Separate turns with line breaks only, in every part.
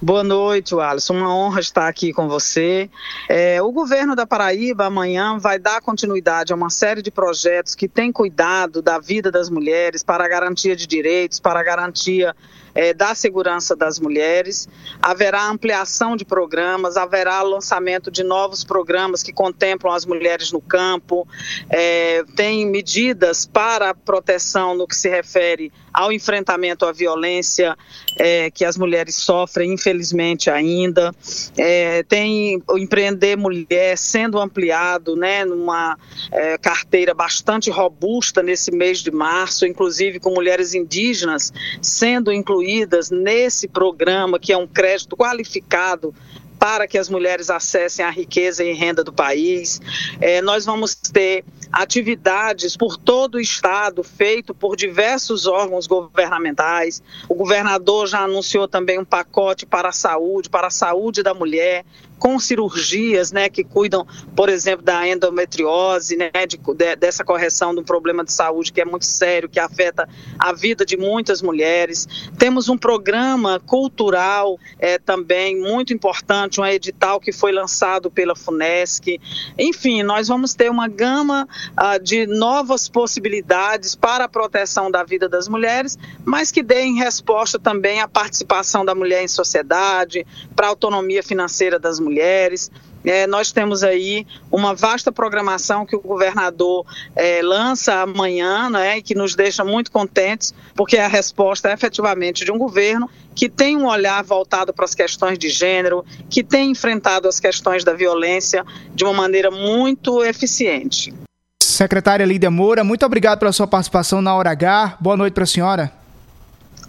Boa noite, Alisson. Uma honra estar aqui com você. É, o governo da Paraíba amanhã vai dar continuidade a uma série de projetos que têm cuidado da vida das mulheres para a garantia de direitos, para a garantia é, da segurança das mulheres. Haverá ampliação de programas, haverá lançamento de novos programas que contemplam as mulheres no campo. É, tem medidas para proteção no que se refere ao enfrentamento à violência é, que as mulheres sofrem, infelizmente ainda. É, tem o Empreender Mulher sendo ampliado, né, numa é, carteira bastante robusta nesse mês de março, inclusive com mulheres indígenas sendo incluídas nesse programa, que é um crédito qualificado para que as mulheres acessem a riqueza e renda do país. É, nós vamos ter atividades por todo o estado, feito por diversos órgãos governamentais. O governador já anunciou também um pacote para a saúde, para a saúde da mulher, com cirurgias, né, que cuidam, por exemplo, da endometriose, né, de, de, dessa correção de um problema de saúde que é muito sério, que afeta a vida de muitas mulheres. Temos um programa cultural é, também muito importante, um edital que foi lançado pela FUNESC. Enfim, nós vamos ter uma gama ah, de novas possibilidades para a proteção da vida das mulheres, mas que deem resposta também à participação da mulher em sociedade, para a autonomia financeira das mulheres mulheres. É, nós temos aí uma vasta programação que o governador é, lança amanhã, né, e que nos deixa muito contentes, porque é a resposta efetivamente de um governo que tem um olhar voltado para as questões de gênero, que tem enfrentado as questões da violência de uma maneira muito eficiente.
Secretária Lídia Moura, muito obrigado pela sua participação na Hora H. Boa noite para a senhora.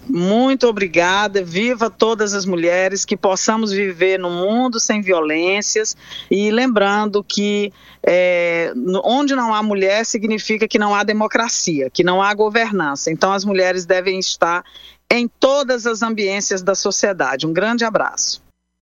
Muito obrigada. Viva todas as mulheres, que possamos viver no mundo sem violências. E lembrando que é, onde não há mulher significa que não há democracia, que não há governança. Então as mulheres devem estar em todas as ambiências da sociedade. Um grande abraço.